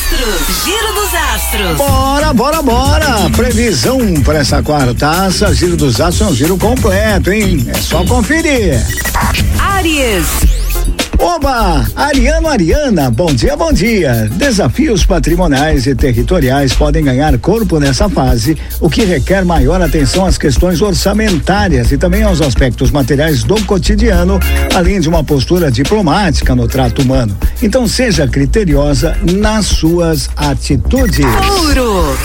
astros. Giro dos astros. Bora, bora, bora. Previsão para essa quartaça. Giro dos astros é um giro completo, hein? É só conferir. Áries. Oba! Ariano Ariana, bom dia, bom dia. Desafios patrimoniais e territoriais podem ganhar corpo nessa fase, o que requer maior atenção às questões orçamentárias e também aos aspectos materiais do cotidiano, além de uma postura diplomática no trato humano. Então seja criteriosa nas suas atitudes. Touro.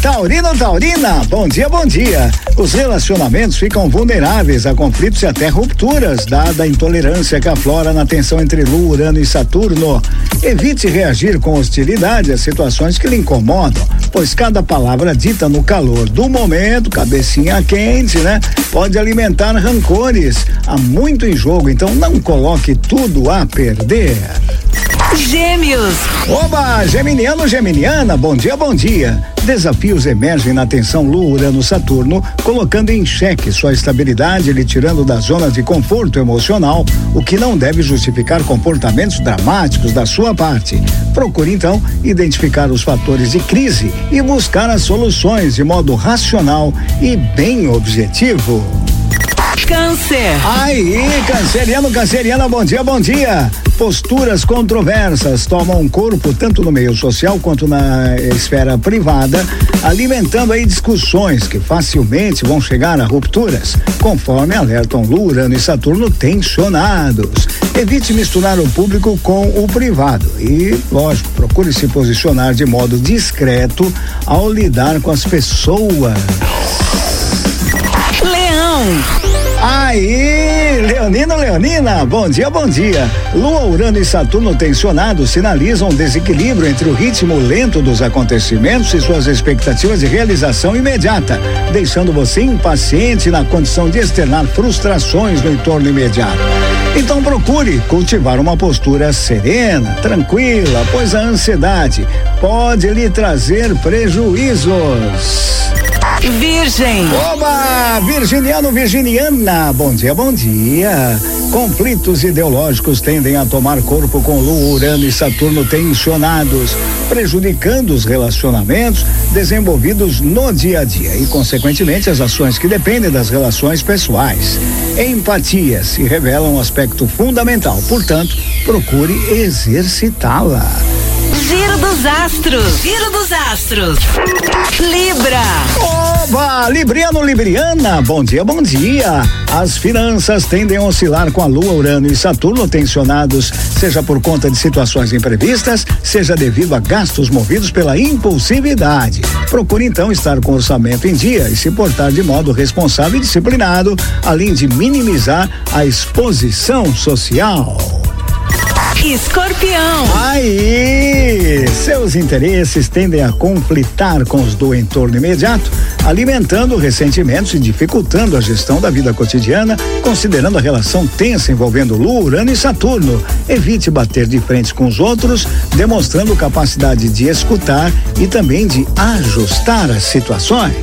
Taurino Taurina, bom dia, bom dia. Os relacionamentos ficam vulneráveis a conflitos e até rupturas, dada a intolerância que aflora na tensão entre Lua, Urano e Saturno. Evite reagir com hostilidade a situações que lhe incomodam, pois cada palavra dita no calor do momento, cabecinha quente, né? Pode alimentar rancores. Há muito em jogo, então não coloque tudo a perder. Gêmeos. Oba, Geminiano, Geminiana, bom dia, bom dia. Desafios emergem na tensão Lua, Urano, Saturno, colocando em xeque sua estabilidade e lhe tirando da zona de conforto emocional, o que não deve justificar comportamentos dramáticos da sua parte. Procure então identificar os fatores de crise e buscar as soluções de modo racional e bem objetivo. Câncer. Aí, canceriano, canceriana, bom dia, bom dia. Posturas controversas tomam corpo tanto no meio social quanto na esfera privada, alimentando aí discussões que facilmente vão chegar a rupturas, conforme alertam Lua, Urano e Saturno tensionados. Evite misturar o público com o privado e, lógico, procure se posicionar de modo discreto ao lidar com as pessoas. Leão. Aí, Leonino, Leonina, bom dia, bom dia. Lua, Urano e Saturno tensionados sinalizam um desequilíbrio entre o ritmo lento dos acontecimentos e suas expectativas de realização imediata, deixando você impaciente na condição de externar frustrações no entorno imediato. Então procure cultivar uma postura serena, tranquila, pois a ansiedade pode lhe trazer prejuízos. Virgem. Oba! Virginiano, Virginiana, bom dia, bom dia. Conflitos ideológicos tendem a tomar corpo com Lua, Urano e Saturno tensionados, prejudicando os relacionamentos desenvolvidos no dia a dia e, consequentemente, as ações que dependem das relações pessoais. Empatia se revela um aspecto fundamental, portanto, procure exercitá-la. Giro dos astros. Giro dos astros. Libra. Oba! Libriano, Libriana, bom dia, bom dia. As finanças tendem a oscilar com a Lua, Urano e Saturno tensionados, seja por conta de situações imprevistas, seja devido a gastos movidos pela impulsividade. Procure então estar com o orçamento em dia e se portar de modo responsável e disciplinado, além de minimizar a exposição social. Escorpião. Aí, seus interesses tendem a conflitar com os do entorno imediato, alimentando ressentimentos e dificultando a gestão da vida cotidiana, considerando a relação tensa envolvendo Lua, Urano e Saturno. Evite bater de frente com os outros, demonstrando capacidade de escutar e também de ajustar as situações.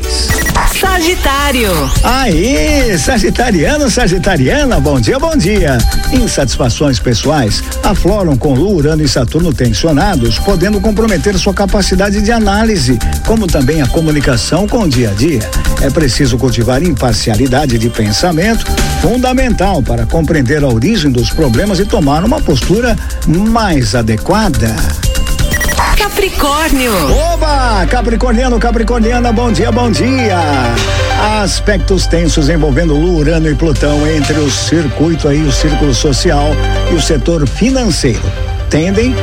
Sagitário. Aí, Sagitariano, Sagitariana, bom dia, bom dia. Insatisfações pessoais afloram com Lua, Urano e Saturno tensionados, podendo comprometer sua capacidade de análise, como também a comunicação com o dia a dia. É preciso cultivar imparcialidade de pensamento, fundamental para compreender a origem dos problemas e tomar uma postura mais adequada. Capricórnio. Oba! Capricorniano, Capricorniana, bom dia, bom dia. Aspectos tensos envolvendo Lua, Urano e Plutão entre o circuito aí, o círculo social e o setor financeiro. Tendem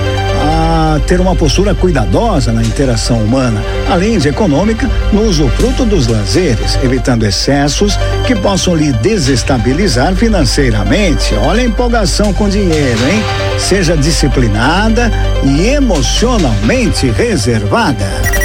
ter uma postura cuidadosa na interação humana, além de econômica, no usufruto dos lazeres, evitando excessos que possam lhe desestabilizar financeiramente. Olha a empolgação com dinheiro, hein? Seja disciplinada e emocionalmente reservada.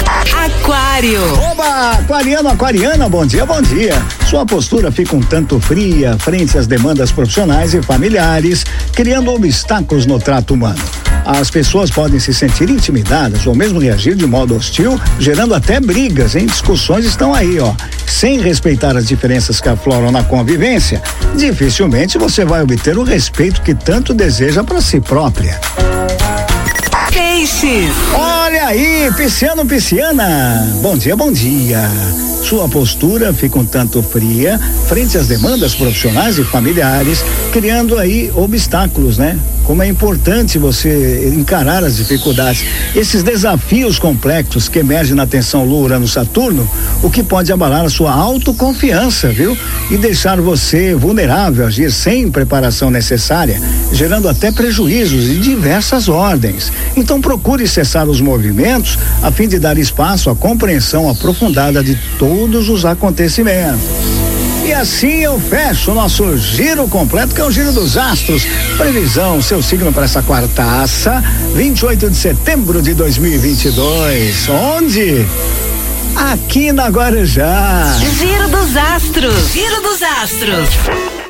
Aquário. Oba! Aquariano, aquariana, bom dia, bom dia. Sua postura fica um tanto fria frente às demandas profissionais e familiares, criando obstáculos no trato humano. As pessoas podem se sentir intimidadas ou mesmo reagir de modo hostil, gerando até brigas, hein? Discussões estão aí, ó. Sem respeitar as diferenças que afloram na convivência, dificilmente você vai obter o respeito que tanto deseja para si própria. Peixes. Peixes. Aí, pisciano, pisciana. Bom dia, bom dia. Sua postura fica um tanto fria frente às demandas profissionais e familiares, criando aí obstáculos, né? Como é importante você encarar as dificuldades, esses desafios complexos que emergem na tensão Lua Urano Saturno, o que pode abalar a sua autoconfiança, viu? E deixar você vulnerável a agir sem preparação necessária, gerando até prejuízos de diversas ordens. Então procure cessar os movimentos a fim de dar espaço à compreensão aprofundada de todos os acontecimentos. E assim eu fecho o nosso giro completo, que é o Giro dos Astros. Previsão, seu signo para essa quartaça, 28 de setembro de 2022. Onde? Aqui na Guarujá. Giro dos Astros. Giro dos Astros.